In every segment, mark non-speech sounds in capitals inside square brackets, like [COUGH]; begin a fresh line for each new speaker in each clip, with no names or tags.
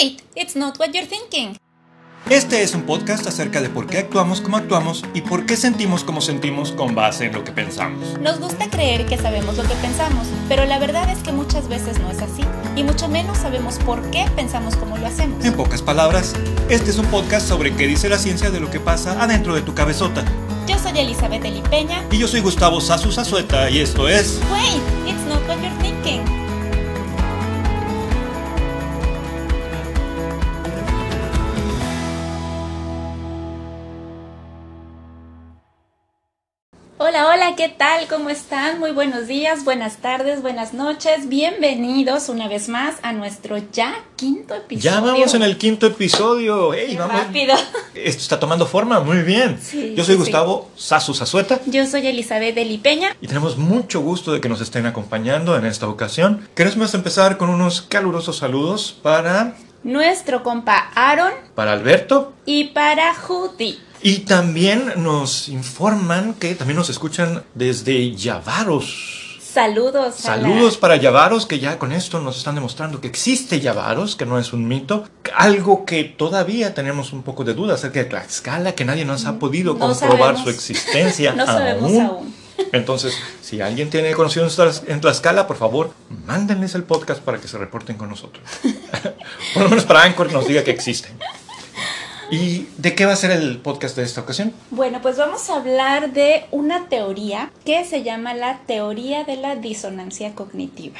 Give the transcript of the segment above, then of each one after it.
Wait, it's not what you're thinking.
Este es un podcast acerca de por qué actuamos como actuamos y por qué sentimos como sentimos con base en lo que pensamos.
Nos gusta creer que sabemos lo que pensamos, pero la verdad es que muchas veces no es así, y mucho menos sabemos por qué pensamos como lo hacemos.
En pocas palabras, este es un podcast sobre qué dice la ciencia de lo que pasa adentro de tu cabezota.
Yo soy Elizabeth Elipeña.
Y yo soy Gustavo Sasu Sazueta y esto es...
Wait, it's not what you're ¿qué tal? ¿Cómo están? Muy buenos días, buenas tardes, buenas noches. Bienvenidos una vez más a nuestro ya quinto episodio.
Ya vamos en el quinto episodio. ¡Ey,
Qué
vamos!
rápido.
Esto está tomando forma, muy bien.
Sí,
yo soy
sí,
Gustavo Sasu Sazueta
Yo soy Elizabeth Elipeña.
y tenemos mucho gusto de que nos estén acompañando en esta ocasión. Queremos empezar con unos calurosos saludos para,
nuestro compa Aaron
para Alberto,
y para Judy.
Y también nos informan que también nos escuchan desde Yavaros.
Saludos.
Saludos para Yavaros, que ya con esto nos están demostrando que existe Yavaros, que no es un mito. Algo que todavía tenemos un poco de duda acerca de Tlaxcala, que nadie nos ha podido
No
comprobar
sabemos.
su existencia [LAUGHS]
No sabemos aún.
Entonces, si alguien tiene tlas- en Tlaxcala, por favor, mándenles el podcast para que se reporten con nosotros. [LAUGHS] por lo menos para Anchor nos diga que existen. ¿Y de qué va a ser el podcast de esta ocasión?
Bueno, pues vamos a hablar de una teoría que se llama la teoría de la disonancia cognitiva.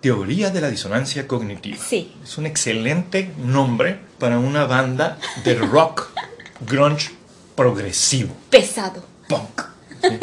Teoría de la disonancia cognitiva.
Sí.
Es un excelente nombre para una banda de rock [LAUGHS] grunge progresivo,
Pesado.
punk. ¿sí?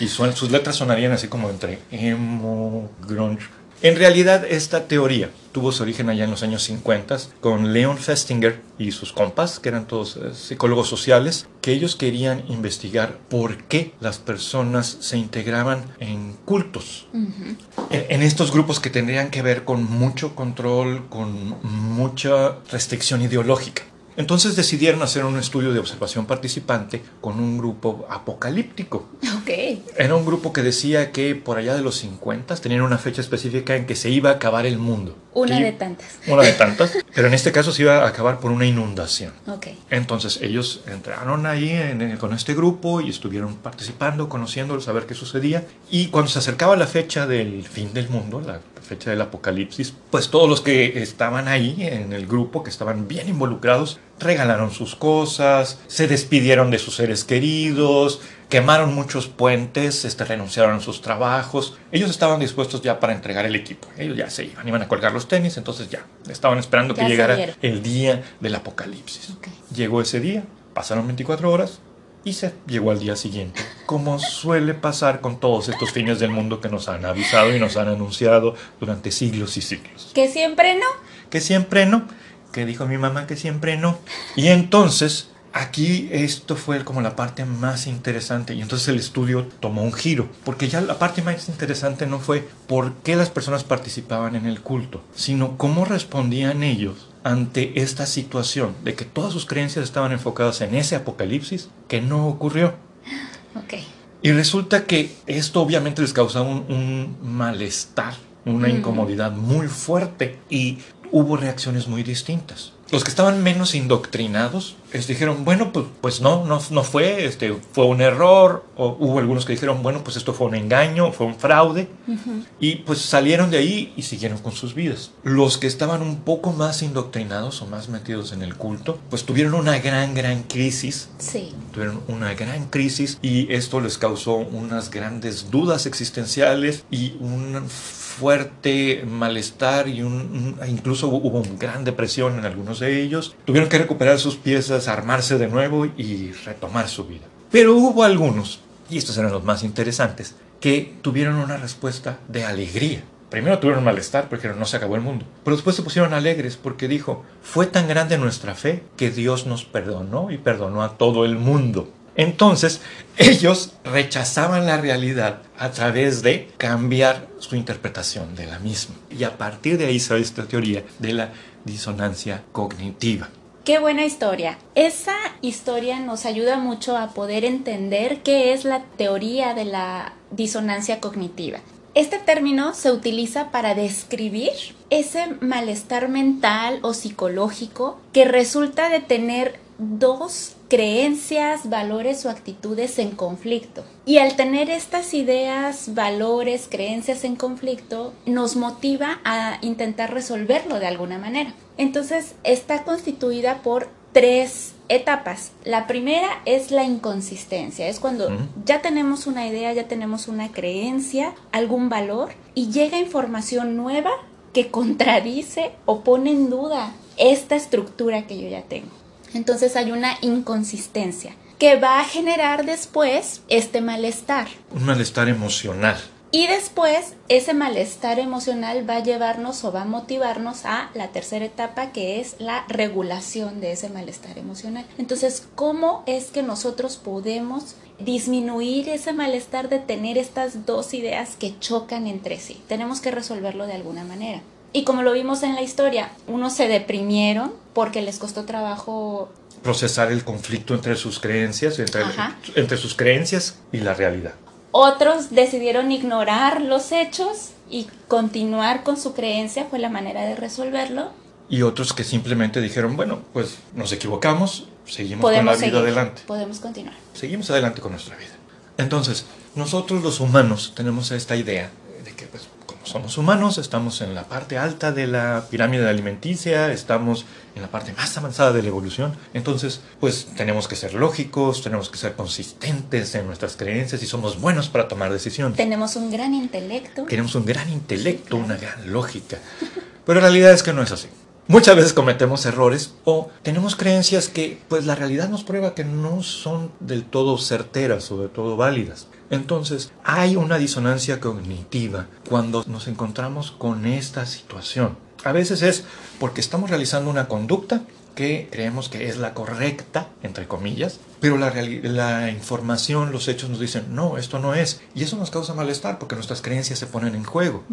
Y sus letras sonarían así como entre emo, grunge. En realidad, esta teoría tuvo su origen allá en los años 50 con Leon Festinger y sus compas, que eran todos eh, psicólogos sociales, que ellos querían investigar por qué las personas se integraban en cultos. En, en estos grupos que tendrían que ver con mucho control, con mucha restricción ideológica. Entonces decidieron hacer un estudio de observación participante con un grupo apocalíptico.
Ok.
Era un grupo que decía que por allá de los 50 tenían una fecha específica en que se iba a acabar el mundo.
Una de tantas.
Una de tantas. Pero en este caso se iba a acabar por una inundación.
Ok.
Entonces ellos entraron ahí en- en- con este grupo y estuvieron participando, conociéndolo, saber qué sucedía. Y cuando se acercaba la fecha del fin del mundo, la fecha del apocalipsis, pues todos los que estaban ahí en el grupo, que estaban bien involucrados, regalaron sus cosas, se despidieron de sus seres queridos, quemaron muchos puentes, este, renunciaron a sus trabajos. Ellos estaban dispuestos ya para entregar el equipo. Ellos ya se iban, iban a colgar los tenis, entonces ya estaban esperando
Ya
que llegara el día del apocalipsis. Llegó ese día, pasaron 24 horas y se llegó al día siguiente. Como suele pasar con todos estos fines del mundo que nos han avisado y nos han anunciado durante siglos y siglos.
Que siempre no.
Que siempre no, que dijo mi mamá que siempre no. Y entonces, aquí esto fue como la parte más interesante y entonces el estudio tomó un giro, porque ya la parte más interesante no fue por qué las personas participaban en el culto, sino cómo respondían ellos ante esta situación de que todas sus creencias estaban enfocadas en ese apocalipsis que no ocurrió. [GASPS]
Ok.
Y resulta que esto obviamente les causaba un, un malestar, una
Mm.
incomodidad muy fuerte y hubo reacciones muy distintas. Los que estaban menos indoctrinados les dijeron, bueno, pues, pues no, no, no fue, este, fue un error. O hubo algunos que dijeron, bueno, pues esto fue un engaño, fue un fraude. Y pues salieron de ahí y siguieron con sus vidas. Los que estaban un poco más indoctrinados o más metidos en el culto, pues tuvieron una gran, gran crisis
Sí.
tuvieron una gran crisis y esto les causó unas grandes dudas existenciales y un fuerte malestar y un, incluso hubo una gran depresión en algunos de ellos. Tuvieron que recuperar sus piezas, armarse de nuevo y retomar su vida. Pero hubo algunos, y estos eran los más interesantes, que tuvieron una respuesta de alegría. Primero tuvieron malestar porque no se acabó el mundo. Pero después se pusieron alegres porque dijo, fue tan grande nuestra fe que Dios nos perdonó y perdonó a todo el mundo. Entonces, [LAUGHS] ellos rechazaban la realidad a través de cambiar su interpretación de la misma. Y a partir de ahí sale esta teoría de la disonancia cognitiva.
Qué buena historia. Esa historia nos ayuda mucho a poder entender qué es la teoría de la disonancia cognitiva. Este término se utiliza para describir ese malestar mental o psicológico que resulta de tener dos creencias, valores o actitudes en conflicto. Y al tener estas ideas, valores, creencias en conflicto, nos motiva a intentar resolverlo de alguna manera. Entonces está constituida por tres etapas. La primera es la inconsistencia, es cuando ya tenemos una idea, ya tenemos una creencia, algún valor y llega información nueva que contradice o pone en duda esta estructura que yo ya tengo. Entonces hay una inconsistencia que va a generar después este malestar.
Un malestar emocional.
Y después ese malestar emocional va a llevarnos o va a motivarnos a la tercera etapa que es la regulación de ese malestar emocional. Entonces, ¿cómo es que nosotros podemos disminuir ese malestar de tener estas dos ideas que chocan entre sí? Tenemos que resolverlo de alguna manera. Y como lo vimos en la historia, unos se deprimieron porque les costó trabajo
procesar el conflicto entre sus creencias, entre, entre sus creencias y la realidad.
Otros decidieron ignorar los hechos y continuar con su creencia, fue la manera de resolverlo.
Y otros que simplemente dijeron, bueno, pues nos equivocamos, seguimos con la vida adelante.
Podemos continuar.
Seguimos adelante con nuestra vida. Entonces, nosotros los humanos tenemos esta idea de que pues, somos humanos, estamos en la parte alta de la pirámide alimenticia, estamos en la parte más avanzada de la evolución. Entonces, pues tenemos que ser lógicos, tenemos que ser consistentes en nuestras creencias y somos buenos para tomar decisiones.
Tenemos un gran intelecto.
Tenemos un gran intelecto, una gran lógica. Pero la realidad es que no es así. Muchas veces cometemos errores o tenemos creencias que pues la realidad nos prueba que no son del todo certeras o del todo válidas. Entonces hay una disonancia cognitiva cuando nos encontramos con esta situación. A veces es porque estamos realizando una conducta que creemos que es la correcta, entre comillas, pero la, la, información, los hechos nos dicen, no, esto no es. Y eso nos causa malestar porque nuestras creencias se ponen en juego.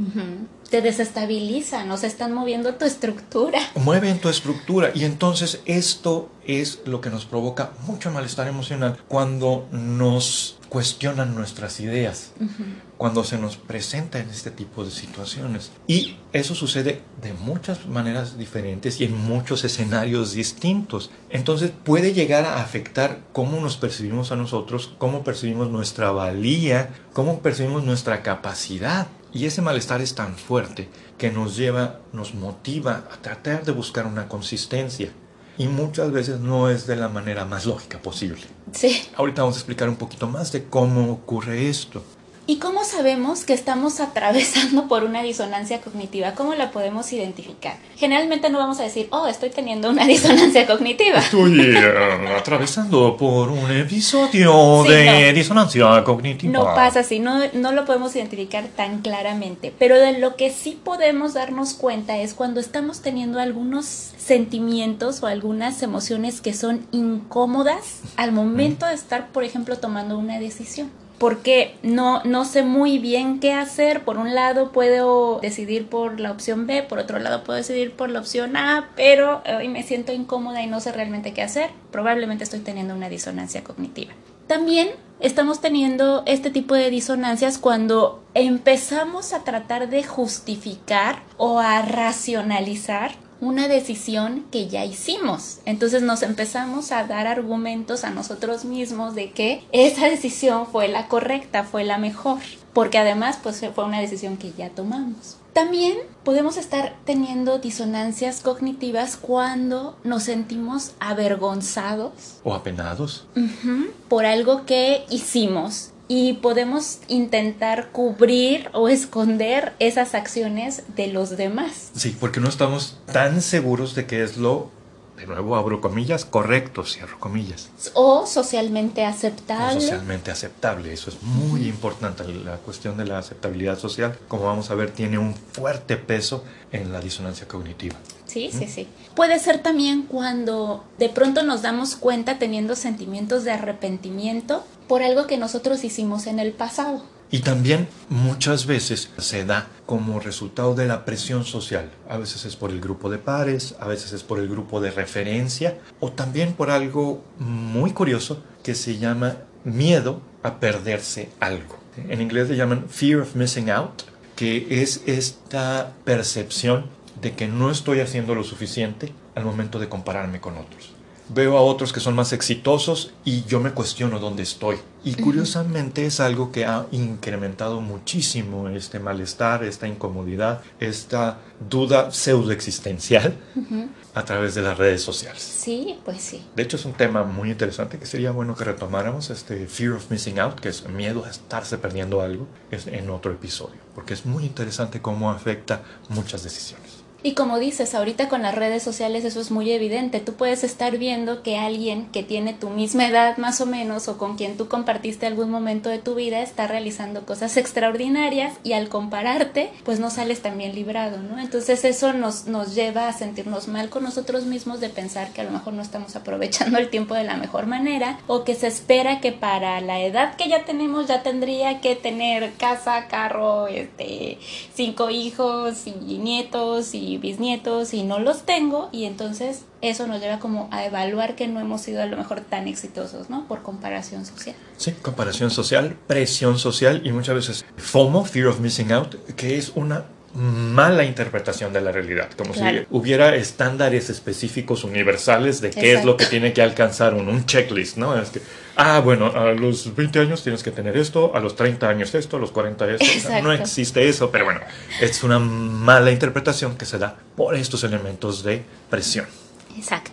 Te desestabilizan, nos están moviendo tu estructura.
Mueven tu estructura y entonces esto es lo que nos provoca mucho malestar emocional cuando nos cuestionan nuestras ideas cuando se nos presenta en este tipo de situaciones. Y eso sucede de muchas maneras diferentes y en muchos escenarios distintos. Entonces puede llegar a afectar cómo nos percibimos a nosotros, cómo percibimos nuestra valía, cómo percibimos nuestra capacidad. Y ese malestar es tan fuerte que nos lleva, nos motiva a tratar de buscar una consistencia y muchas veces no es de la manera más lógica posible.
Sí.
Ahorita vamos a explicar un poquito más de cómo ocurre esto.
¿Y cómo sabemos que estamos atravesando por una disonancia cognitiva? ¿Cómo la podemos identificar? Generalmente no vamos a decir, oh, estoy teniendo una [LAUGHS] disonancia cognitiva.
Estoy eh, atravesando por un episodio de disonancia cognitiva.
No pasa así, no, no lo podemos identificar tan claramente. Pero de lo que sí podemos darnos cuenta es cuando estamos teniendo algunos sentimientos o algunas emociones que son incómodas al momento de estar, por ejemplo, tomando una decisión porque no, no sé muy bien qué hacer. Por un lado puedo decidir por la opción B, por otro lado puedo decidir por la opción A, pero hoy me siento incómoda y no sé realmente qué hacer. Probablemente estoy teniendo una disonancia cognitiva. También estamos teniendo este tipo de disonancias cuando empezamos a tratar de justificar o a racionalizar una decisión que ya hicimos. Entonces nos empezamos a dar argumentos a nosotros mismos de que esa decisión fue la correcta, fue la mejor, porque además pues fue una decisión que ya tomamos. También podemos estar teniendo disonancias cognitivas cuando nos sentimos avergonzados
o apenados
por algo que hicimos y podemos intentar cubrir o esconder esas acciones de los demás.
Sí, porque no estamos tan seguros de que es lo, de nuevo abro comillas, correcto, cierro comillas.
O socialmente aceptable.
O socialmente aceptable, eso es muy importante. La cuestión de la aceptabilidad social, como vamos a ver, tiene un fuerte peso en la disonancia cognitiva.
Sí, sí, sí. Puede ser también cuando de pronto nos damos cuenta teniendo sentimientos de arrepentimiento por algo que nosotros hicimos en el pasado.
Y también muchas veces se da como resultado de la presión social. A veces es por el grupo de pares, a veces es por el grupo de referencia o también por algo muy curioso que se llama miedo a perderse algo. En inglés le llaman fear of missing out, que es esta percepción de que no estoy haciendo lo suficiente al momento de compararme con otros veo a otros que son más exitosos y yo me cuestiono dónde estoy. Y curiosamente es algo que ha incrementado muchísimo este malestar, esta incomodidad, esta duda pseudoexistencial a través de las redes sociales.
Sí, pues sí.
De hecho es un tema muy interesante que sería bueno que retomáramos, este fear of missing out, que es miedo a estarse perdiendo algo, es en otro episodio, porque es muy interesante cómo afecta muchas decisiones.
Y como dices, ahorita con las redes sociales eso es muy evidente. Tú puedes estar viendo que alguien que tiene tu misma edad más o menos o con quien tú compartiste algún momento de tu vida está realizando cosas extraordinarias y al compararte pues no sales tan bien librado, ¿no? Entonces eso nos, nos lleva a sentirnos mal con nosotros mismos de pensar que a lo mejor no estamos aprovechando el tiempo de la mejor manera o que se espera que para la edad que ya tenemos ya tendría que tener casa, carro, este, cinco hijos y nietos y bisnietos y no los tengo y entonces eso nos lleva como a evaluar que no hemos sido a lo mejor tan exitosos, ¿no? Por comparación social.
Sí, comparación social, presión social y muchas veces FOMO, Fear of Missing Out, que es una mala interpretación de la realidad, como si hubiera estándares específicos universales de qué es lo que tiene que alcanzar un, un checklist, ¿no? Es que, ah, bueno, a los 20 años tienes que tener esto, a los 30 años esto, a los 40 esto. no existe eso, pero bueno, es una mala interpretación que se da por estos elementos de presión.
Exacto.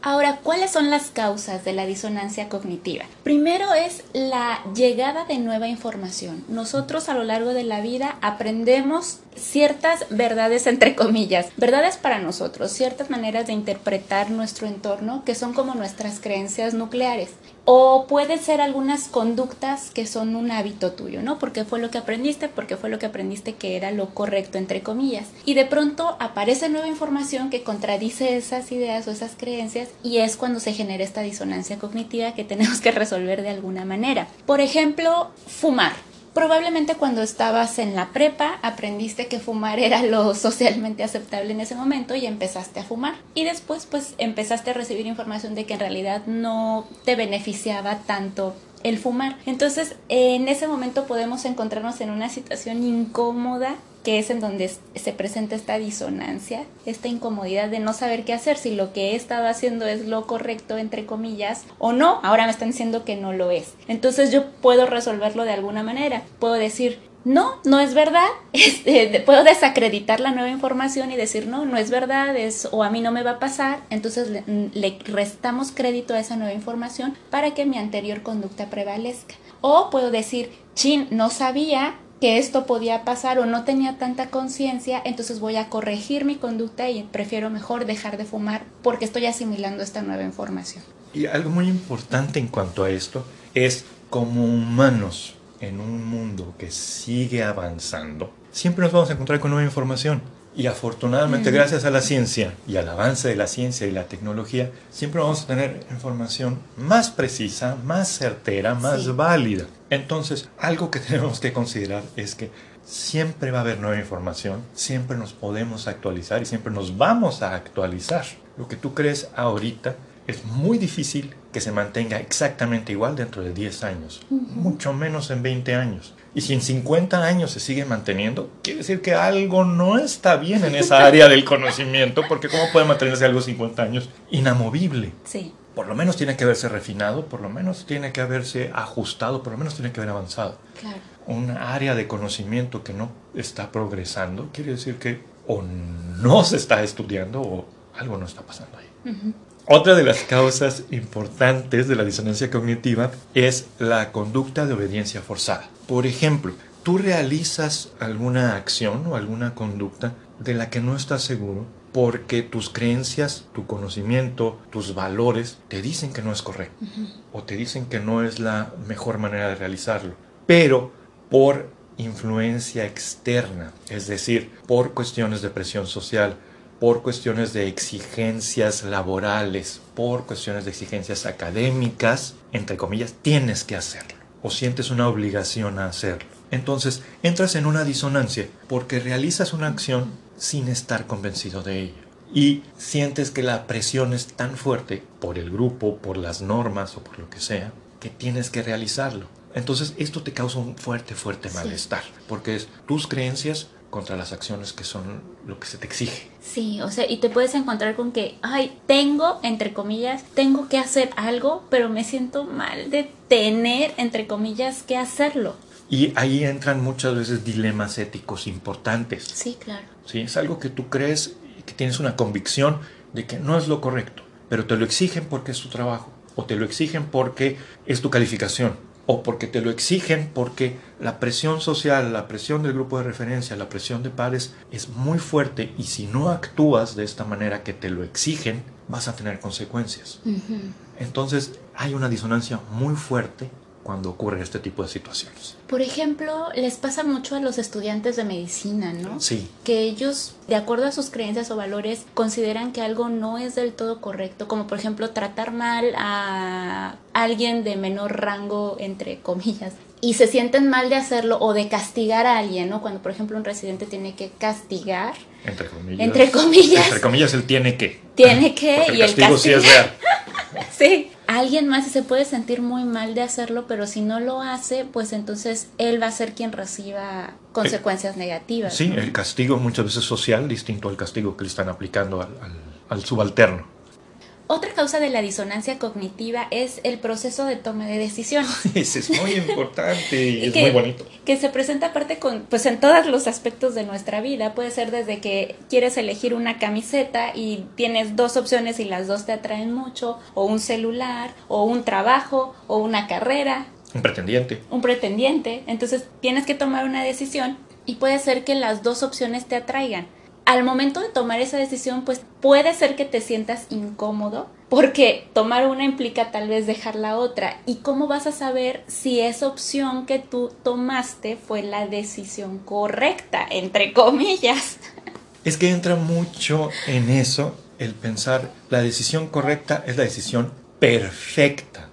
Ahora, ¿cuáles son las causas de la disonancia cognitiva? Primero es la llegada de nueva información. Nosotros a lo largo de la vida aprendemos ciertas verdades entre comillas, verdades para nosotros, ciertas maneras de interpretar nuestro entorno que son como nuestras creencias nucleares. O pueden ser algunas conductas que son un hábito tuyo, ¿no? Porque fue lo que aprendiste, porque fue lo que aprendiste que era lo correcto, entre comillas. Y de pronto aparece nueva información que contradice esas ideas o esas creencias y es cuando se genera esta disonancia cognitiva que tenemos que resolver de alguna manera. Por ejemplo, fumar. Probablemente cuando estabas en la prepa aprendiste que fumar [LAUGHS] era lo socialmente aceptable en ese momento y empezaste a fumar. Y después pues empezaste a recibir información de que en realidad no te beneficiaba tanto el fumar. Entonces, en ese momento podemos encontrarnos en una situación incómoda que es en donde se presenta esta disonancia, esta incomodidad de no saber qué hacer, si lo que he estado haciendo es lo correcto, entre comillas, o no, ahora me están diciendo que no lo es. Entonces yo puedo resolverlo de alguna manera, puedo decir, no, no es verdad, [LAUGHS] este, puedo desacreditar la nueva información y decir, no, no es verdad, es, o a mí no me va a pasar, entonces le, le restamos crédito a esa nueva información para que mi anterior conducta prevalezca. O puedo decir, chin, no sabía, que esto podía pasar o no tenía tanta conciencia, entonces voy a corregir mi conducta y prefiero mejor dejar de fumar porque estoy asimilando esta nueva información.
Y algo muy importante en cuanto a esto es como humanos en un mundo que sigue avanzando, siempre nos vamos a encontrar con nueva información. Y afortunadamente, gracias a la ciencia y al avance de la ciencia y la tecnología, siempre vamos a tener información más precisa, más certera, más válida. Entonces, algo que [LAUGHS] tenemos que considerar es que siempre va a haber nueva información, siempre nos podemos actualizar y siempre nos vamos a actualizar. Lo que tú crees ahorita es muy difícil que se mantenga exactamente igual dentro de 10 años, mucho menos en 20 años. Y si en 50 años se sigue manteniendo, quiere decir que algo no está bien en esa área del conocimiento, porque ¿cómo puede mantenerse algo 50 años inamovible?
Sí.
Por lo menos tiene que haberse refinado, por lo menos tiene que haberse ajustado, por lo menos tiene que haber avanzado.
Claro.
Un área de conocimiento que no está progresando, quiere decir que o no se está estudiando o algo no está pasando ahí. Otra de las causas importantes de la disonancia cognitiva es la conducta de obediencia forzada. Por ejemplo, tú realizas alguna acción o alguna conducta de la que no estás seguro porque tus creencias, tu conocimiento, tus valores te dicen que no es correcto o te dicen que no es la mejor manera de realizarlo. Pero por influencia externa, es decir, por cuestiones de presión social, por cuestiones de exigencias laborales, por cuestiones de exigencias académicas, entre comillas, tienes que hacerlo o sientes una obligación a hacerlo. Entonces entras en una disonancia porque realizas una acción sin estar convencido de ella. Y sientes que la presión es tan fuerte por el grupo, por las normas o por lo que sea, que tienes que realizarlo. Entonces esto te causa un fuerte, fuerte malestar, porque es tus creencias contra las acciones que son lo que se te exige.
Sí, o sea, y te puedes encontrar con que, ay, tengo, entre comillas, tengo que hacer algo, pero me siento mal de tener, entre comillas, que hacerlo.
Y ahí entran muchas veces dilemas éticos importantes.
Sí, claro.
Sí, es algo que tú crees que tienes una convicción de que no es lo correcto, pero te lo exigen porque es tu trabajo, o te lo exigen porque es tu calificación, o porque te lo exigen porque la presión social, la presión del grupo de referencia, la presión de pares es muy fuerte y si no actúas de esta manera que te lo exigen, vas a tener consecuencias. Entonces hay una disonancia muy fuerte cuando ocurre este tipo de situaciones.
Por ejemplo, les pasa mucho a los estudiantes de medicina, ¿no?
Sí.
Que ellos, de acuerdo a sus creencias o valores, consideran que algo no es del todo correcto, como por ejemplo tratar mal a alguien de menor rango, entre comillas, y se sienten mal de hacerlo o de castigar a alguien, ¿no? Cuando por ejemplo un residente tiene que castigar.
Entre comillas.
Entre comillas.
Entre comillas, él tiene que.
Tiene que
Porque
y el
castigo sí es real. [LAUGHS]
Sí, alguien más se puede sentir muy mal de hacerlo, pero si no lo hace, pues entonces él va a ser quien reciba consecuencias negativas.
Sí,
¿no?
el castigo muchas veces social, distinto al castigo que le están aplicando al, al- al subalterno.
Otra causa de la disonancia cognitiva es el proceso de toma de decisión. [LAUGHS]
Ese es muy importante [LAUGHS] y es
que,
muy bonito.
que se presenta aparte con, pues en todos los aspectos de nuestra vida. Puede ser desde que quieres elegir una camiseta y tienes dos opciones y las dos te atraen mucho, o un celular, o un trabajo, o una carrera,
Un pretendiente.
un pretendiente. Entonces tienes que tomar una decisión y puede ser que las dos opciones te atraigan. Al momento de tomar esa decisión, pues puede ser que te sientas incómodo porque tomar una implica tal vez dejar la otra. ¿Y cómo vas a saber si esa opción que tú tomaste fue la decisión correcta, entre comillas?
Es que entra mucho en eso el pensar la decisión correcta es la decisión perfecta.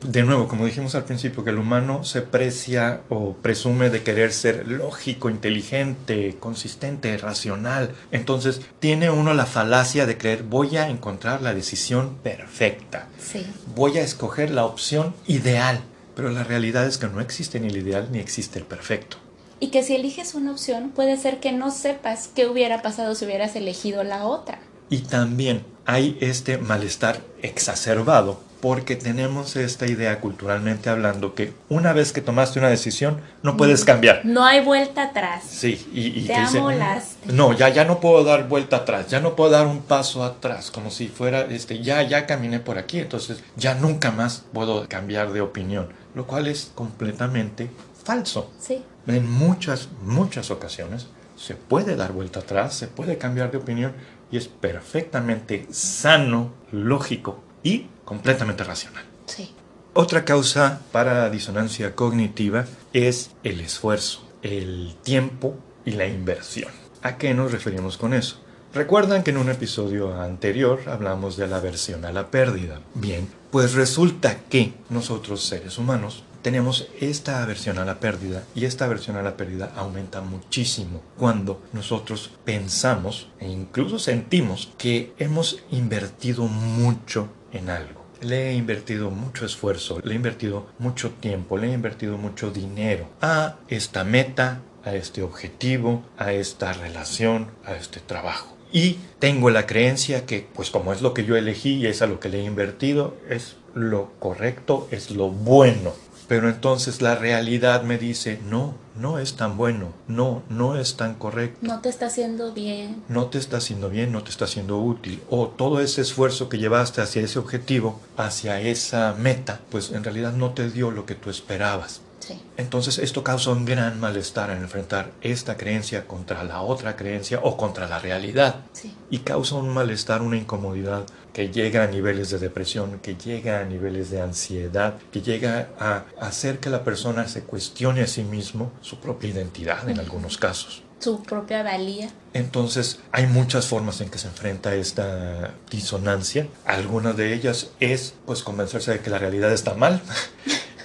De nuevo, como dijimos al principio, que el humano se precia o presume de querer ser lógico, inteligente, consistente, racional. Entonces, tiene uno la falacia de creer voy a encontrar la decisión perfecta.
Sí.
Voy a escoger la opción ideal. Pero la realidad es que no existe ni el ideal ni existe el perfecto.
Y que si eliges una opción, puede ser que no sepas qué hubiera pasado si hubieras elegido la otra.
Y también hay este malestar exacerbado porque tenemos esta idea culturalmente hablando que una vez que tomaste una decisión no puedes cambiar.
No hay vuelta atrás.
Sí, y, y
Te
que dice,
amolaste.
no, ya, ya no puedo dar vuelta atrás, ya no puedo dar un paso atrás, como si fuera, este, ya, ya caminé por aquí, entonces ya nunca más puedo cambiar de opinión, lo cual es completamente falso.
Sí.
En muchas, muchas ocasiones se puede dar vuelta atrás, se puede cambiar de opinión y es perfectamente sano, lógico y completamente racional.
Sí.
Otra causa para disonancia cognitiva es el esfuerzo, el tiempo y la inversión. ¿A qué nos referimos con eso? Recuerdan que en un episodio anterior hablamos de la aversión a la pérdida. Bien, pues resulta que nosotros seres humanos tenemos esta aversión a la pérdida y esta aversión a la pérdida aumenta muchísimo cuando nosotros pensamos e incluso sentimos que hemos invertido mucho en algo. Le he invertido mucho esfuerzo, le he invertido mucho tiempo, le he invertido mucho dinero a esta meta, a este objetivo, a esta relación, a este trabajo. Y tengo la creencia que, pues como es lo que yo elegí y es a lo que le he invertido, es lo correcto, es lo bueno. Pero entonces la realidad me dice, no, no es tan bueno, no, no es tan correcto
No te está haciendo bien.
no te está haciendo bien, no te está haciendo útil, o todo ese esfuerzo que llevaste hacia ese objetivo, hacia esa meta, pues en realidad no te dio lo que tú esperabas.
Sí.
Entonces esto causa un gran malestar en enfrentar esta creencia contra la otra creencia o contra la realidad.
Sí.
Y causa un malestar, una incomodidad que llega a niveles de depresión, que llega a niveles de ansiedad, que llega a hacer que la persona se cuestione a sí mismo su propia identidad en algunos casos.
Su propia valía.
Entonces hay muchas formas en que se enfrenta esta disonancia. Algunas de ellas es pues convencerse de que la realidad está mal. [LAUGHS]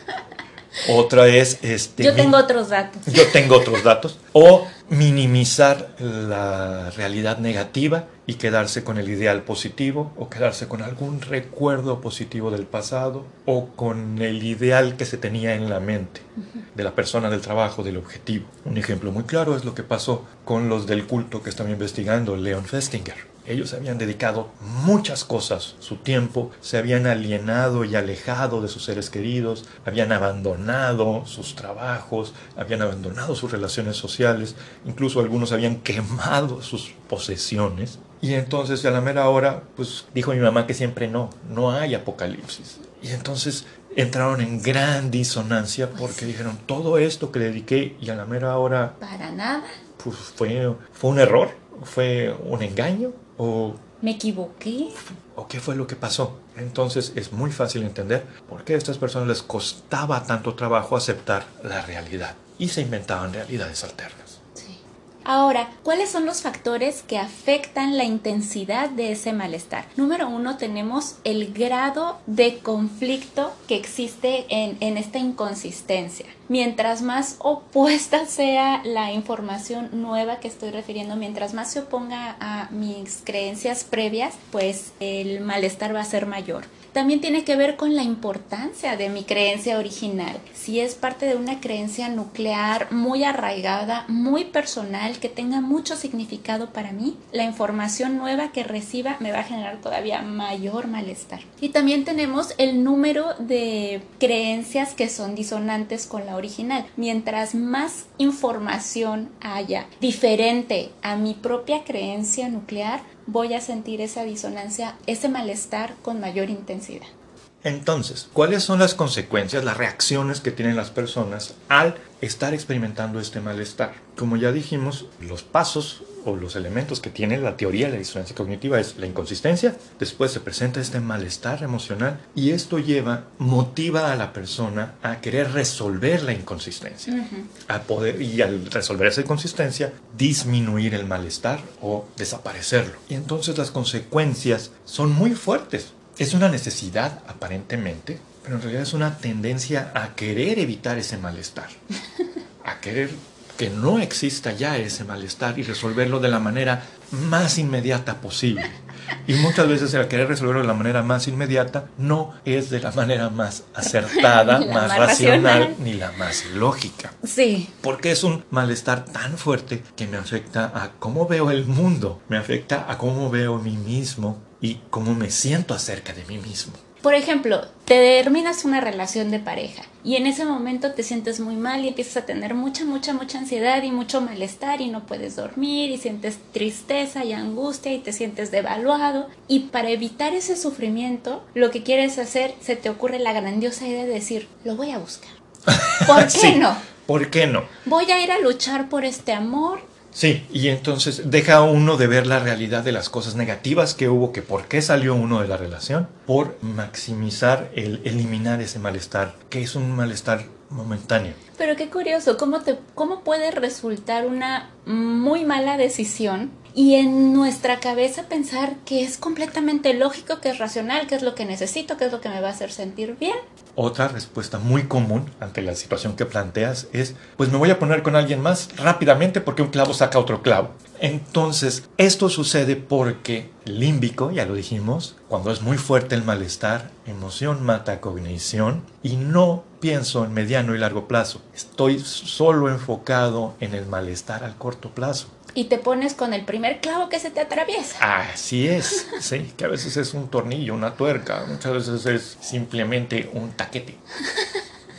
Otra es este
Yo tengo otros datos.
yo tengo otros datos o minimizar la realidad negativa y quedarse con el ideal positivo o quedarse con algún recuerdo positivo del pasado o con el ideal que se tenía en la mente de la persona del trabajo, del objetivo. Un ejemplo muy claro es lo que pasó con los del culto que estaba investigando Leon Festinger ellos habían dedicado muchas cosas, su tiempo, se habían alienado y alejado de sus seres queridos, habían abandonado sus trabajos, habían abandonado sus relaciones sociales, incluso algunos habían quemado sus posesiones. Y entonces a la mera hora, pues dijo mi mamá que siempre no, no hay apocalipsis. Y entonces entraron en gran disonancia porque dijeron, todo esto que dediqué y a la mera hora...
Para nada.
Pues fue, fue un error, fue un engaño, ¿O
me equivoqué?
¿O qué fue lo que pasó? Entonces es muy fácil entender por qué a estas personas les costaba tanto trabajo aceptar la realidad y se inventaban realidades alternas.
Ahora, ¿cuáles son los factores que afectan la intensidad de ese malestar? Número uno, tenemos el grado de conflicto que existe en, en esta inconsistencia. Mientras más opuesta [LAUGHS] sea la información nueva que estoy refiriendo, mientras más se oponga a mis creencias previas, pues el malestar va a ser mayor también tiene que ver con la importancia de mi creencia original. Si es parte de una creencia nuclear muy arraigada, muy personal, que tenga mucho significado para mí, la información nueva que reciba me va a generar todavía mayor malestar. Y también tenemos el número de creencias que son disonantes con la original. Mientras más información haya diferente a mi propia creencia nuclear, voy a sentir esa disonancia, ese malestar con mayor intensidad.
Entonces, ¿cuáles son las consecuencias, las reacciones que tienen las personas al estar experimentando este malestar? Como ya dijimos, los pasos o los elementos que tiene la teoría de la disonancia cognitiva es la inconsistencia, después se presenta este malestar emocional y esto lleva, motiva a la persona a querer resolver la inconsistencia, a poder y al resolver esa inconsistencia disminuir el malestar o desaparecerlo. Y entonces las consecuencias son muy fuertes es una necesidad aparentemente, pero en realidad es una tendencia a querer evitar ese malestar, [LAUGHS] a querer que no exista ya ese malestar y resolverlo de la manera más inmediata posible. Y muchas veces el querer resolverlo de la manera más inmediata no es de la manera más acertada, [LAUGHS] más, racional, ni la más lógica.
Sí.
Porque es un malestar tan fuerte que me afecta a cómo veo el mundo, me afecta a cómo veo a mí mismo y cómo me siento acerca de mí mismo.
Por ejemplo, te terminas una relación de pareja y en ese momento te sientes muy mal y empiezas a tener mucha, mucha, mucha ansiedad y mucho malestar y no puedes dormir y sientes tristeza y angustia y te sientes devaluado. Y para evitar ese sufrimiento, lo que quieres hacer, se te ocurre la grandiosa idea de decir, lo voy a buscar. [LAUGHS] ¿Por qué no?
¿Por qué no?
Voy a ir a luchar por este amor
Sí, y entonces deja uno de ver la realidad de las cosas negativas que hubo, que por qué salió uno de la relación, por maximizar el eliminar ese malestar, que es un malestar momentáneo.
Pero qué curioso, ¿cómo, te, cómo puede resultar una muy mala decisión y en nuestra cabeza pensar que es completamente lógico, que es racional, que es lo que necesito, que es lo que me va a hacer sentir bien.
Otra respuesta muy común ante la situación que planteas es, pues me voy a poner con alguien más rápidamente porque un clavo saca otro clavo. Entonces, esto sucede porque límbico, ya lo dijimos, cuando es muy fuerte el malestar, emoción mata cognición y no pienso en mediano y largo plazo. Estoy solo enfocado en el malestar al corto plazo
y te pones con el primer clavo que se te atraviesa.
Así es, sí, que a veces es un tornillo, una tuerca, muchas veces es simplemente un taquete.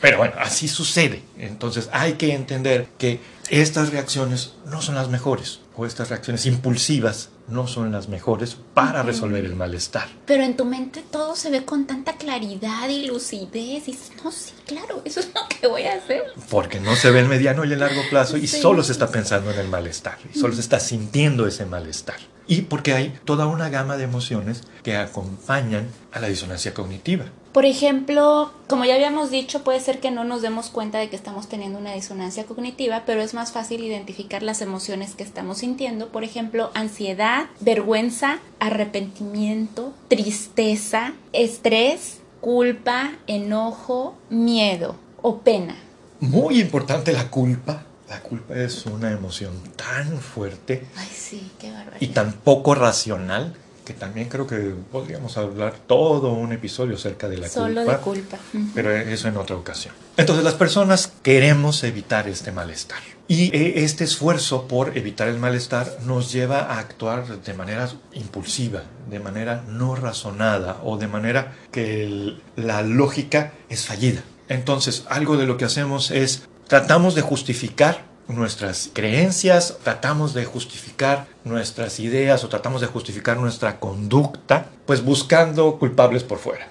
Pero bueno, así sucede. Entonces hay que entender que estas reacciones no son las mejores o estas reacciones impulsivas no son las mejores para resolver el malestar.
Pero en tu mente todo se ve con tanta claridad y lucidez y dices, no, sí, claro, eso es lo que voy a hacer.
Porque no se ve el mediano y el largo plazo y solo se está pensando en el malestar y solo se está sintiendo ese malestar. Y porque hay toda una gama de emociones que acompañan a la disonancia cognitiva.
Por ejemplo, como ya habíamos dicho, puede ser que no nos demos cuenta de que estamos teniendo una disonancia cognitiva, pero es más fácil identificar las emociones que estamos sintiendo. Por ejemplo, ansiedad, vergüenza, arrepentimiento, tristeza, estrés, culpa, enojo, miedo o pena.
Muy importante la culpa La culpa es una emoción tan fuerte
Ay, sí, qué barbaridad.
y tan poco racional que también creo que podríamos hablar todo un episodio acerca de la
Solo
culpa.
de culpa. Ujú.
Pero eso en otra ocasión. Entonces las personas queremos evitar este malestar. Y eh, este esfuerzo por evitar el malestar nos lleva a actuar de manera impulsiva, de manera no razonada o de manera que el- la lógica es fallida. Entonces algo de lo que hacemos es tratamos de justificar nuestras creencias, tratamos de justificar nuestras ideas o tratamos de justificar nuestra conducta, pues buscando culpables por fuera.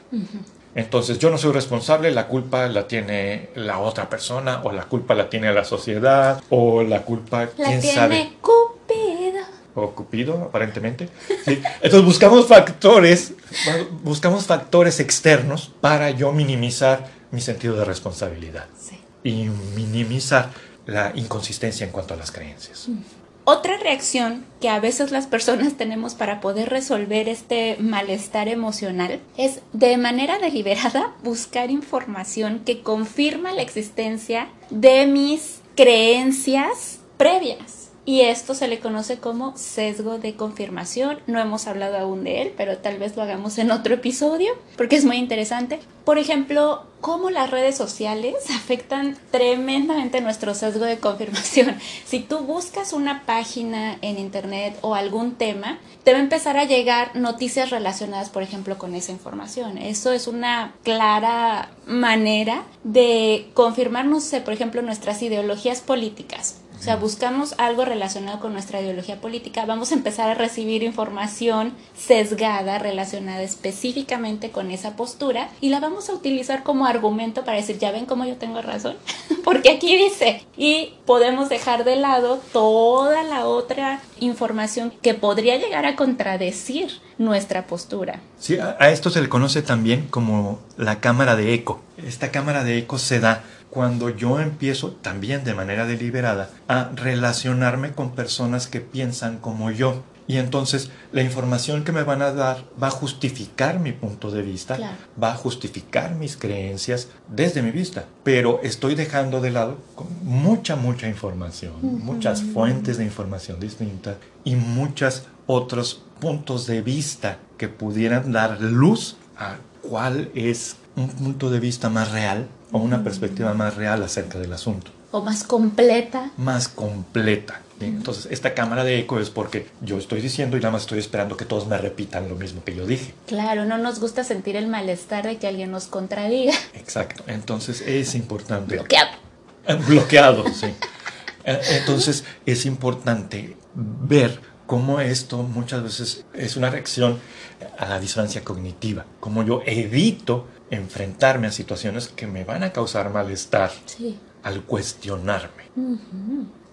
Entonces yo no soy responsable, la culpa la tiene la otra persona o la culpa la tiene la sociedad o la culpa,
La
quién
tiene
sabe,
Cupido.
o Cupido aparentemente. Sí. Entonces buscamos factores, buscamos factores externos para yo minimizar mi sentido de responsabilidad
Sí.
y minimizar la inconsistencia en cuanto a las creencias.
Otra reacción que a veces las personas tenemos para poder resolver este malestar emocional es de manera deliberada buscar información que confirma la existencia de mis creencias previas. Y esto se le conoce como sesgo de confirmación. No hemos hablado aún de él, pero tal vez lo hagamos en otro episodio porque es muy interesante. Por ejemplo, cómo las redes sociales afectan tremendamente nuestro sesgo de confirmación. [LAUGHS] Si tú buscas una página en internet o algún tema, te va a empezar a llegar noticias relacionadas, por ejemplo, con esa información. Eso es una clara manera de confirmar, no sé, por ejemplo, nuestras ideologías políticas. O sea, buscamos algo relacionado con nuestra ideología política, vamos a empezar a recibir información sesgada relacionada específicamente con esa postura y la vamos a utilizar como argumento para decir, ya ven cómo yo tengo razón, [LAUGHS] porque aquí dice, y podemos dejar de lado toda la otra información que podría llegar a contradecir nuestra postura.
Sí, a, esto se le conoce también como la cámara de eco. Esta cámara de eco se da cuando yo empiezo también de manera deliberada a relacionarme con personas que piensan como yo. Y entonces la información que me van a dar va a justificar mi punto de vista,
Claro.
va a justificar mis creencias desde mi vista, pero estoy dejando de lado mucha, mucha información, muchas fuentes de información distintas y muchos otros puntos de vista que pudieran dar luz a cuál es un punto de vista más real o una perspectiva más real acerca del asunto
O más completa.
más completa. ¿sí? Entonces, esta cámara de eco es porque yo estoy diciendo y nada más estoy esperando que todos me repitan lo mismo que yo dije.
Claro, no nos gusta sentir el malestar de que alguien nos contradiga.
Exacto. Entonces, es importante.
Bloqueado.
Eh, Bloqueado, sí. Eh, Entonces, es importante ver cómo esto muchas veces es una reacción a la disonancia cognitiva. Cómo yo evito enfrentarme a situaciones que me van a causar malestar
Sí.
al cuestionarme.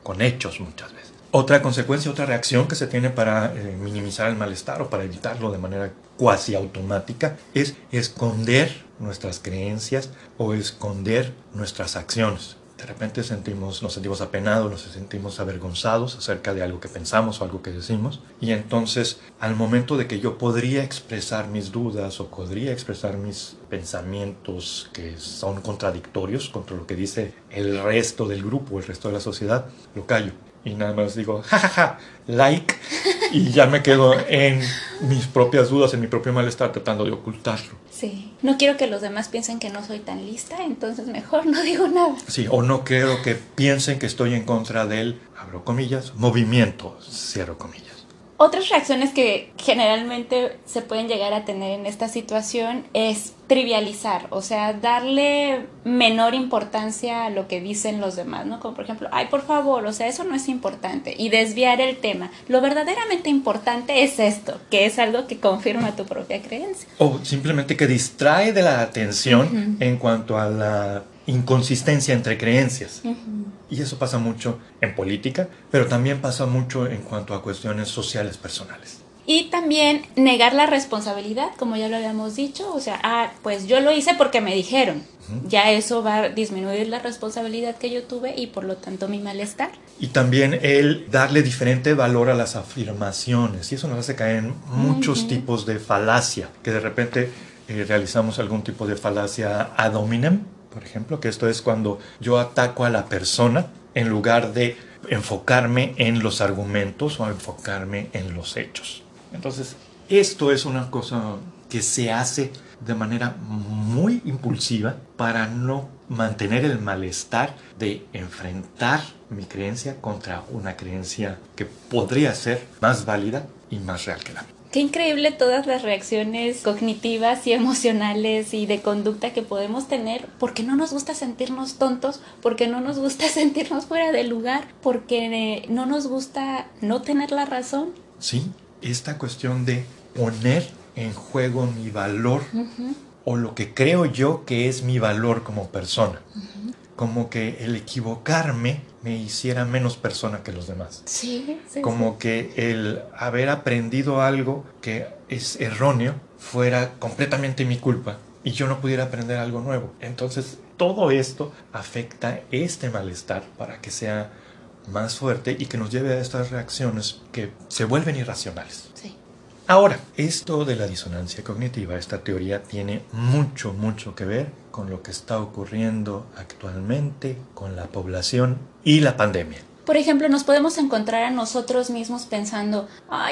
con hechos muchas veces. Otra consecuencia, otra reacción que se tiene para eh, minimizar el malestar o para evitarlo de manera cuasi automática es esconder nuestras creencias o esconder nuestras acciones. De repente sentimos, nos sentimos apenados, nos sentimos avergonzados acerca de algo que pensamos o algo que decimos. Y entonces, al momento de que yo podría expresar mis dudas o podría expresar mis pensamientos que son contradictorios contra lo que dice el resto del grupo, el resto de la sociedad, lo callo. Y nada más digo, jajaja, like, y ya me quedo en mis propias dudas, en mi propio malestar, tratando de ocultarlo.
Sí. No quiero que los demás piensen que no soy tan lista, entonces mejor no digo nada.
Sí, o no quiero que piensen que estoy en contra del, abro comillas, movimiento, cierro comillas.
Otras reacciones que generalmente se pueden llegar a tener en esta situación es trivializar, o sea, darle menor importancia a lo que dicen los demás, ¿no? Como por ejemplo, ay, por favor, o sea, eso no es importante y desviar el tema. Lo verdaderamente importante es esto, que es algo que confirma tu propia creencia.
O simplemente que distrae de la atención en cuanto a la inconsistencia entre creencias. Y eso pasa mucho en política, pero también pasa mucho en cuanto a cuestiones sociales personales.
Y también negar la responsabilidad, como ya lo habíamos dicho, o sea, ah, pues yo lo hice porque me dijeron. Ya eso va a disminuir la responsabilidad que yo tuve y por lo tanto mi malestar.
Y también el darle diferente valor a las afirmaciones. Y eso nos hace caer en muchos tipos de falacia, que de repente eh, realizamos algún tipo de falacia ad hominem, por ejemplo, que esto es cuando yo ataco a la persona en lugar de enfocarme en los argumentos o enfocarme en los hechos. Entonces, esto es una cosa que se hace de manera muy impulsiva para no mantener el malestar de enfrentar mi creencia contra una creencia que podría ser más válida y más real que la mía.
Qué increíble todas las reacciones cognitivas y emocionales y de conducta que podemos tener. Porque no nos gusta sentirnos tontos, porque no nos gusta [LAUGHS] sentirnos fuera de lugar, porque no nos gusta no tener la razón.
Sí, esta cuestión de poner en juego mi valor o lo que creo yo que es mi valor como persona. Como que el equivocarme me hiciera menos persona que los demás.
Sí, sí
Como que el haber aprendido algo que es erróneo fuera completamente mi culpa y yo no pudiera aprender algo nuevo. Entonces, todo esto afecta este malestar para que sea más fuerte y que nos lleve a estas reacciones que se vuelven irracionales.
Sí.
Ahora, esto de la disonancia cognitiva, esta teoría tiene mucho, mucho que ver con lo que está ocurriendo actualmente con la población y la pandemia.
Por ejemplo, nos podemos encontrar a nosotros mismos pensando,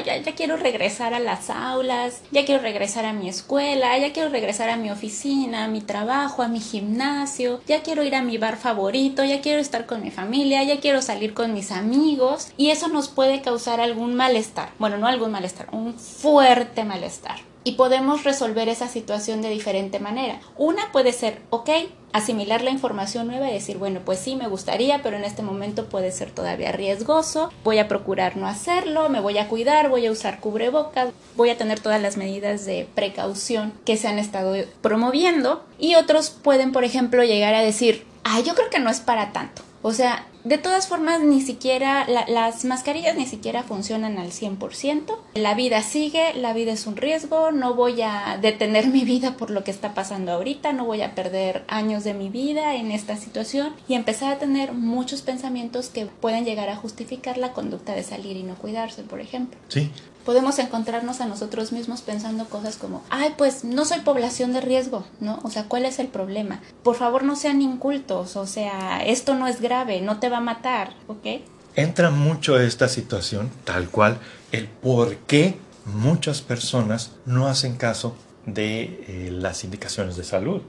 ya, ya quiero regresar a las aulas, ya quiero regresar a mi escuela, ya quiero regresar a mi oficina, a mi trabajo, a mi gimnasio, ya quiero ir a mi bar favorito, ya quiero estar con mi familia, ya quiero salir con mis amigos y eso nos puede causar algún malestar. Bueno, no algún malestar, un fuerte malestar y podemos resolver esa situación de diferente manera. Una puede ser, ok, asimilar la información nueva y decir, bueno, pues sí, me gustaría, pero en este momento puede ser todavía riesgoso, voy a procurar no hacerlo, me voy a cuidar, voy a usar cubrebocas, voy a tener todas las medidas de precaución que se han estado promoviendo. Y otros pueden, por ejemplo, llegar a decir, ah, yo creo que no es para tanto. O sea, de todas formas, ni siquiera las mascarillas ni siquiera funcionan al 100%. La vida sigue, la vida es un riesgo, no voy a detener mi vida por lo que está pasando ahorita, no voy a perder años de mi vida en esta situación y empezar a tener muchos pensamientos que pueden llegar a justificar la conducta de salir y no cuidarse, por ejemplo.
Sí,
podemos encontrarnos a nosotros mismos pensando cosas como, ay, pues no soy población de riesgo, ¿no? O sea, ¿cuál es el problema? Por favor, no sean incultos, o sea, esto no es grave, no te va a matar, ¿ok?
Entra mucho esta situación, tal cual, el por qué muchas personas no hacen caso de eh, las indicaciones de salud.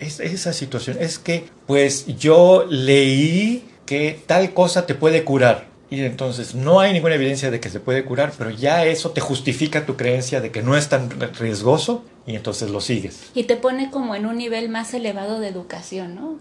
Es, esa situación es que, pues yo leí que tal cosa te puede curar. Y entonces no hay ninguna evidencia de que se puede curar, pero ya eso te justifica tu creencia de que no es tan riesgoso y entonces lo sigues.
Y te pone como en un nivel más elevado de educación, ¿no?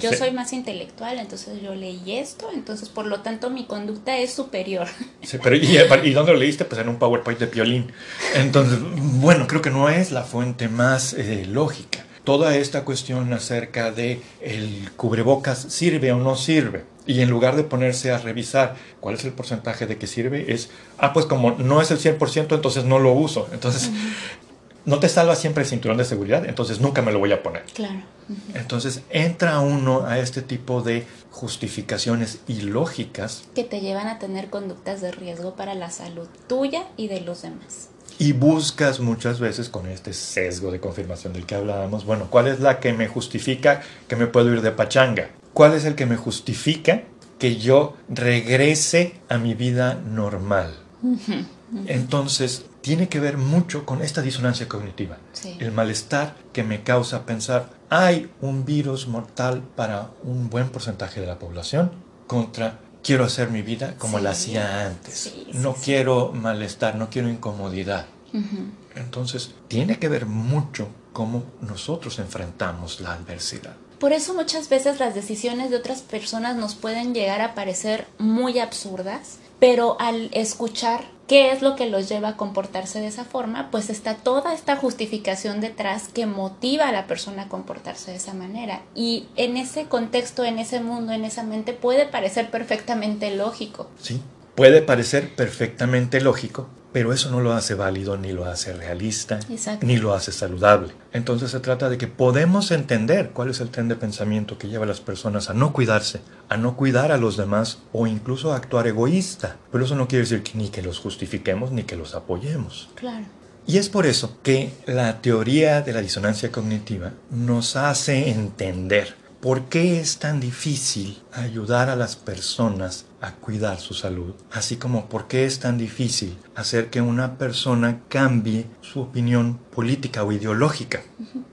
yo soy más intelectual, entonces yo leí esto, entonces por lo tanto mi conducta es superior.
Sí, pero ¿y, ¿y dónde lo leíste? Pues en un PowerPoint de violín. Entonces, bueno, creo que no es la fuente más eh, lógica. Toda esta cuestión acerca de el cubrebocas sirve o no sirve y en lugar de ponerse a revisar cuál es el porcentaje de que sirve, es, ah, pues como no es el 100%, entonces no lo uso. Entonces, no te salva siempre el cinturón de seguridad, entonces nunca me lo voy a poner.
Claro.
Entonces entra uno a este tipo de justificaciones ilógicas.
Que te llevan a tener conductas de riesgo para la salud tuya y de los demás.
Y buscas muchas veces con este sesgo de confirmación del que hablábamos, bueno, ¿cuál es la que me justifica que me puedo ir de pachanga? ¿Cuál es el que me justifica que yo regrese a mi vida normal? Entonces, tiene que ver mucho con esta disonancia cognitiva. El malestar que me causa pensar, hay un virus mortal para un buen porcentaje de la población contra quiero hacer mi vida como la hacía antes. no quiero malestar, no quiero incomodidad. Entonces, tiene que ver mucho cómo nosotros enfrentamos la adversidad.
Por eso muchas veces las decisiones de otras personas nos pueden llegar a parecer muy absurdas, pero al escuchar qué es lo que los lleva a comportarse de esa forma, pues está toda esta justificación detrás que motiva a la persona a comportarse de esa manera. Y en ese contexto, en ese mundo, en esa mente, puede parecer perfectamente lógico.
Sí, puede parecer perfectamente lógico, pero eso no lo hace válido, ni lo hace realista, ni lo hace saludable. Entonces se trata de que podemos entender cuál es el tren de pensamiento que lleva a las personas a no cuidarse, a no cuidar a los demás o incluso a actuar egoísta. Pero eso no quiere decir que ni que los justifiquemos ni que los apoyemos.
Claro.
Y es por eso que la teoría de la disonancia cognitiva nos hace entender ¿por qué es tan difícil ayudar a las personas a cuidar su salud? Así como por qué es tan difícil hacer que una persona cambie su opinión política o ideológica.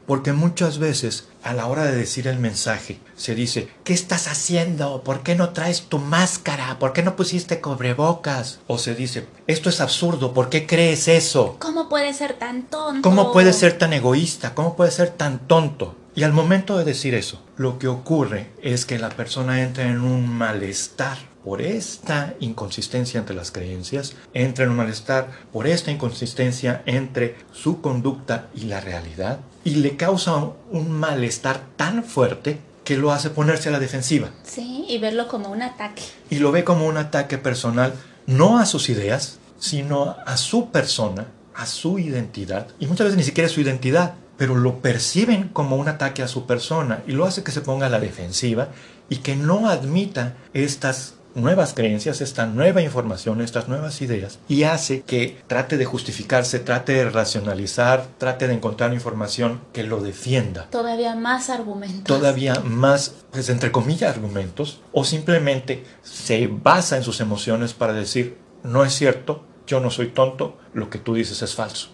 Porque muchas veces a la hora de decir el mensaje se dice, ¿qué estás haciendo? ¿Por qué no traes tu máscara? ¿Por qué no pusiste cobrebocas? O se dice, esto es absurdo, ¿por qué crees eso?
¿Cómo puede ser tan tonto?
¿Cómo puede ser tan egoísta? ¿Cómo puede ser tan tonto? Y al momento de decir eso, lo que ocurre es que la persona entra en un malestar por esta inconsistencia entre las creencias, entra en un malestar por esta inconsistencia entre su conducta y la realidad, y le causa un malestar tan fuerte que lo hace ponerse a la defensiva.
Sí, y verlo como un ataque.
Y lo ve como un ataque personal, no a sus ideas, sino a su persona, a su identidad, y muchas veces ni siquiera a su identidad, pero lo perciben como un ataque a su persona y lo hace que se ponga a la defensiva y que no admita estas nuevas creencias, esta nueva información, estas nuevas ideas y hace que trate de justificarse, trate de racionalizar, trate de encontrar información que lo defienda.
Todavía más argumentos.
Todavía más, pues entre comillas, argumentos o simplemente se basa en sus emociones para decir, no es cierto, yo no soy tonto, lo que tú dices es falso.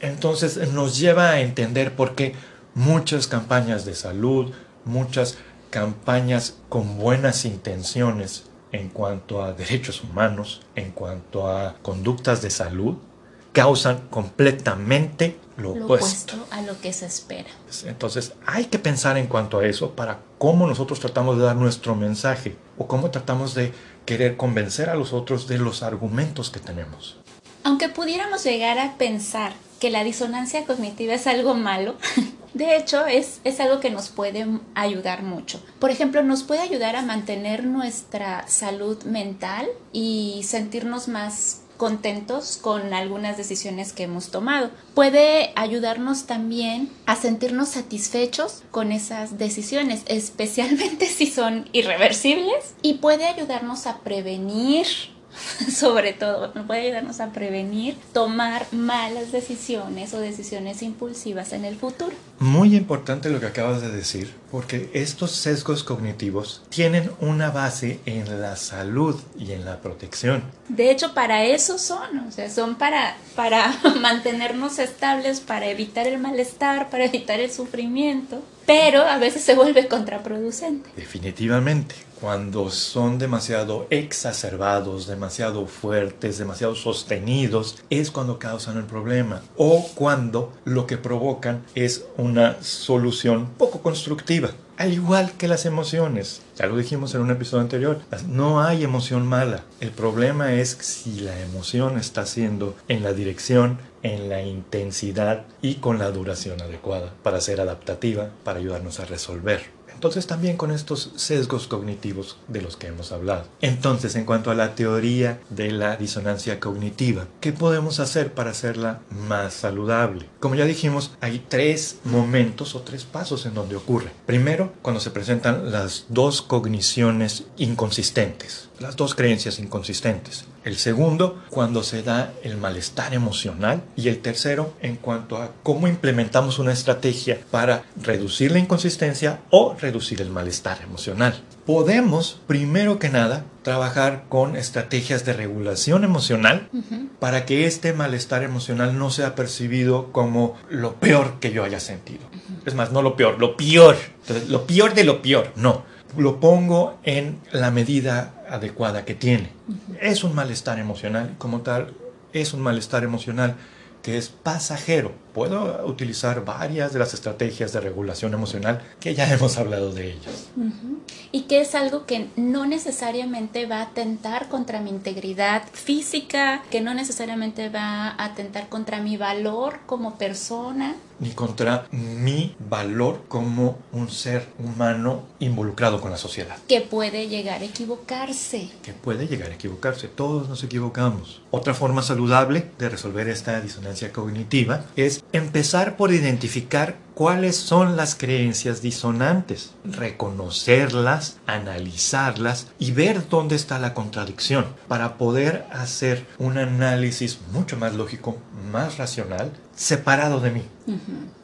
Entonces nos lleva a entender por qué muchas campañas de salud, muchas campañas con buenas intenciones en cuanto a derechos humanos, en cuanto a conductas de salud, causan completamente lo, opuesto.
a lo que se espera.
Entonces hay que pensar en cuanto a eso para cómo nosotros tratamos de dar nuestro mensaje o cómo tratamos de querer convencer a los otros de los argumentos que tenemos.
Aunque pudiéramos llegar a pensar que la disonancia cognitiva es algo malo, [LAUGHS] de hecho es, es algo que nos puede ayudar mucho. Por ejemplo, nos puede ayudar a mantener nuestra salud mental y sentirnos más contentos con algunas decisiones que hemos tomado. Puede ayudarnos también a sentirnos satisfechos con esas decisiones, [LAUGHS] especialmente si son irreversibles, y puede ayudarnos a prevenir [LAUGHS] sobre todo, puede ayudarnos a prevenir tomar malas decisiones o decisiones impulsivas en el futuro.
Muy importante lo que acabas de decir, porque estos sesgos cognitivos tienen una base en la salud y en la protección.
De hecho, para eso son, o sea, son para, para [LAUGHS] mantenernos estables, para evitar el malestar, para evitar el sufrimiento, pero a veces se vuelve contraproducente.
Definitivamente cuando son demasiado exacerbados, demasiado fuertes, demasiado sostenidos, es cuando causan el problema. O cuando lo que provocan es una solución poco constructiva. Al igual que las emociones, ya lo dijimos en un episodio anterior, no hay emoción mala. El problema es si la emoción está siendo en la dirección, en la intensidad y con la duración adecuada para ser adaptativa, para ayudarnos a resolver. Entonces también con estos sesgos cognitivos de los que hemos hablado. Entonces, en cuanto a la teoría de la disonancia cognitiva, ¿qué podemos hacer para hacerla más saludable? Como ya dijimos, hay tres momentos o tres pasos en donde ocurre. Primero, cuando se presentan las dos cogniciones inconsistentes, las dos creencias inconsistentes. El segundo, cuando se da el malestar emocional. Y el tercero, en cuanto a cómo implementamos una estrategia para reducir la inconsistencia o reducir el malestar emocional. Podemos, primero que nada, trabajar con estrategias de regulación emocional para que este malestar emocional no sea percibido como lo peor que yo haya sentido. Es más, no lo peor, lo peor. lo peor de lo peor, no lo pongo en la medida adecuada que tiene. Es un malestar emocional, como tal, es un malestar emocional que es pasajero. Puedo utilizar varias de las estrategias de regulación emocional que ya [LAUGHS] hemos hablado de ellas.
Y que es algo que no necesariamente va a atentar contra mi integridad física, que no necesariamente va a atentar contra mi valor como persona.
Ni contra mi valor como un ser humano involucrado con la sociedad.
Que puede llegar a equivocarse.
Que puede llegar a equivocarse. Todos nos equivocamos. Otra forma saludable de resolver esta disonancia cognitiva es empezar por identificar cuáles son las creencias disonantes, reconocerlas, analizarlas y ver dónde está la contradicción para poder hacer un análisis mucho más lógico, más racional, separado de mí,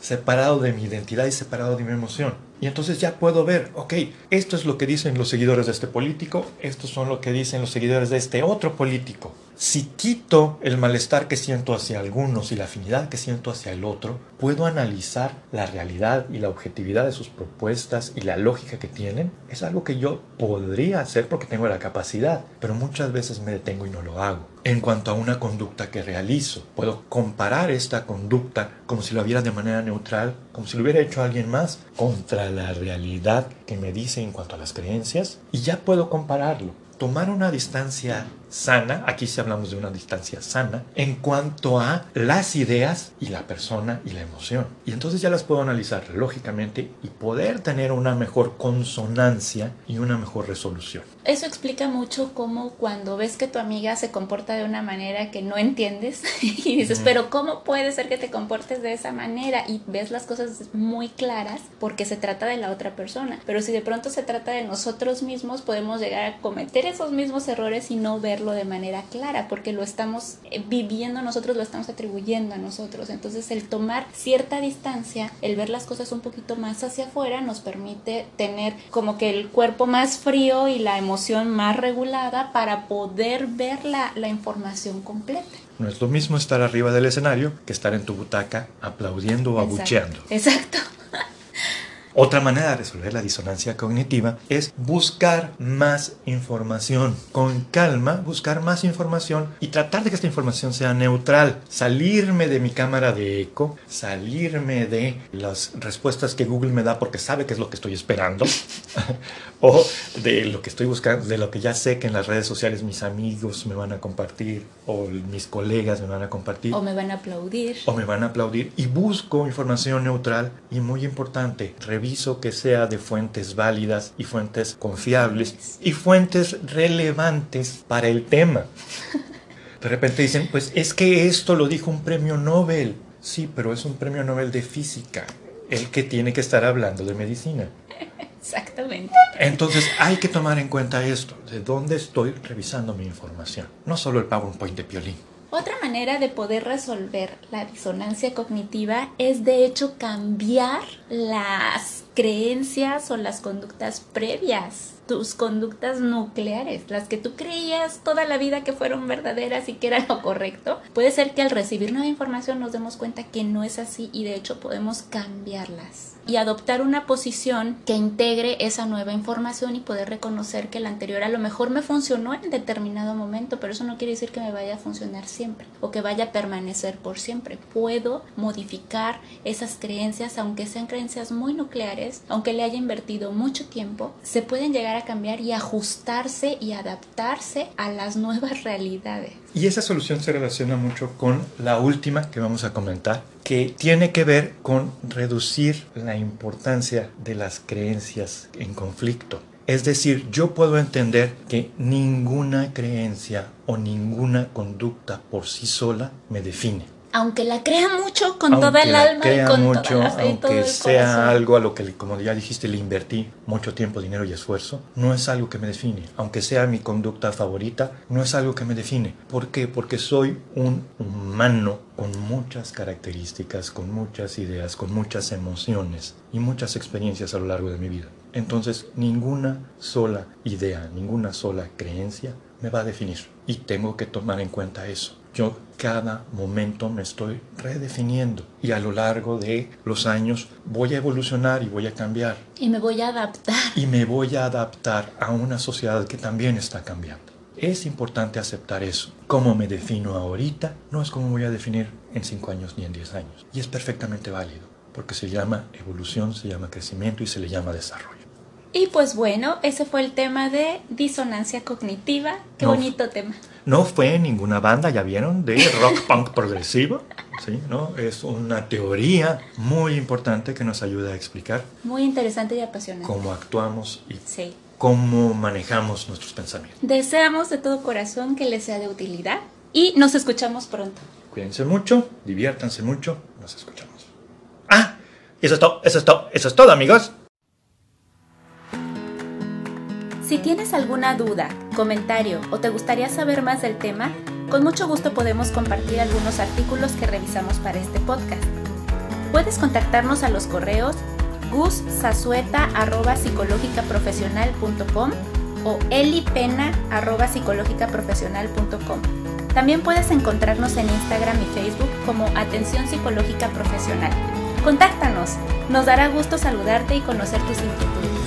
separado de mi identidad y separado de mi emoción. Y entonces ya puedo ver, ok, esto es lo que dicen los seguidores de este político, estos son lo que dicen los seguidores de este otro político. Si quito el malestar que siento hacia algunos y la afinidad que siento hacia el otro, puedo analizar la realidad y la objetividad de sus propuestas y la lógica que tienen. Es algo que yo podría hacer porque tengo la capacidad, pero muchas veces me detengo y no lo hago. En cuanto a una conducta que realizo, puedo comparar esta conducta como si lo viera de manera neutral, como si lo hubiera hecho alguien más, contra la realidad que me dice en cuanto a las creencias, y ya puedo compararlo. Tomar una distancia sana, aquí sí hablamos de una distancia sana, en cuanto a las ideas y la persona y la emoción. Y entonces ya las puedo analizar lógicamente y poder tener una mejor consonancia y una mejor resolución.
Eso explica mucho cómo cuando ves que tu amiga se comporta de una manera que no entiendes [LAUGHS] y dices, pero ¿cómo puede ser que te comportes de esa manera? Y ves las cosas muy claras porque se trata de la otra persona. Pero si de pronto se trata de nosotros mismos, podemos llegar a cometer esos mismos errores y no verlo de manera clara porque lo estamos eh, viviendo nosotros, lo estamos atribuyendo a nosotros. Entonces el tomar cierta distancia, el ver las cosas un poquito más hacia afuera nos permite tener como que el cuerpo más frío y la emoción más regulada para poder ver la, la información completa.
No es lo mismo estar arriba del escenario que estar en tu butaca aplaudiendo o abucheando.
Exacto.
Otra manera de resolver la disonancia cognitiva es buscar más información. Con calma, buscar más información y tratar de que esta información sea neutral. Salirme de mi cámara de eco, salirme de las respuestas que Google me da porque sabe que es lo que estoy esperando. [LAUGHS] o de lo que estoy buscando, de lo que ya sé que en las redes sociales mis amigos me van a compartir o mis colegas me van a compartir.
O me van a aplaudir.
O me van a aplaudir. Y busco información neutral y muy importante, que sea de fuentes válidas y fuentes confiables y fuentes relevantes para el tema. De repente dicen, pues es que esto lo dijo un premio Nobel. Sí, pero es un premio Nobel de física, el que tiene que estar hablando de medicina.
Exactamente.
Entonces hay que tomar en cuenta esto, de dónde estoy revisando mi información, no solo el PowerPoint de Piolín.
Otra manera de poder resolver la disonancia cognitiva es de hecho cambiar las creencias o las conductas previas, tus conductas nucleares, las que tú creías toda la vida que fueron verdaderas y que era lo correcto. Puede ser que al recibir nueva información nos demos cuenta que no es así y de hecho podemos cambiarlas y adoptar una posición que integre esa nueva información y poder reconocer que la anterior a lo mejor me funcionó en determinado momento, pero eso no quiere decir que me vaya a funcionar siempre o que vaya a permanecer por siempre. Puedo modificar esas creencias, aunque sean creencias muy nucleares, aunque le haya invertido mucho tiempo, se pueden llegar a cambiar y ajustarse y adaptarse a las nuevas realidades.
Y esa solución se relaciona mucho con la última que vamos a comentar, que tiene que ver con reducir la importancia de las creencias en conflicto. Es decir, yo puedo entender que ninguna creencia o ninguna conducta por sí sola me define
aunque la crea mucho con toda el alma y con mucho, toda la fe
aunque
todo el
sea algo a lo que, como ya dijiste, le invertí mucho tiempo, dinero y esfuerzo, no es algo que me define. Aunque sea mi conducta favorita, no es algo que me define. ¿Por qué? Porque soy un humano con muchas características, con muchas ideas, con muchas emociones y muchas experiencias a lo largo de mi vida. Entonces, ninguna sola idea, ninguna sola creencia me va a definir. Y tengo que tomar en cuenta eso. Yo cada momento me estoy redefiniendo y a lo largo de los años voy a evolucionar y voy a cambiar.
Y me voy a adaptar.
Y me voy a adaptar a una sociedad que también está cambiando. Es importante aceptar eso. Cómo me defino ahorita no es como voy a definir en 5 años ni en 10 años. Y es perfectamente válido, porque se llama evolución, se llama crecimiento y se le llama desarrollo.
Y pues bueno, ese fue el tema de disonancia cognitiva. Qué bonito tema.
No fue ninguna banda, ya vieron, de rock [LAUGHS] punk progresivo. ¿sí? ¿no? Es una teoría muy importante que nos ayuda a explicar.
Muy interesante y apasionante.
Cómo actuamos y cómo manejamos nuestros pensamientos.
Deseamos de todo corazón que les sea de utilidad y nos escuchamos pronto.
Cuídense mucho, diviértanse mucho, nos escuchamos. Ah, eso es todo, eso es todo, eso es todo amigos.
Si tienes alguna duda, comentario o te gustaría saber más del tema, con mucho gusto podemos compartir algunos artículos que revisamos para este podcast. Puedes contactarnos a los correos gussazueta.psicológicaprofesional.com o elipena.psicológicaprofesional.com. También puedes encontrarnos en Instagram y Facebook como Atención Psicológica Profesional. Contáctanos, nos dará gusto saludarte y conocer tus inquietudes.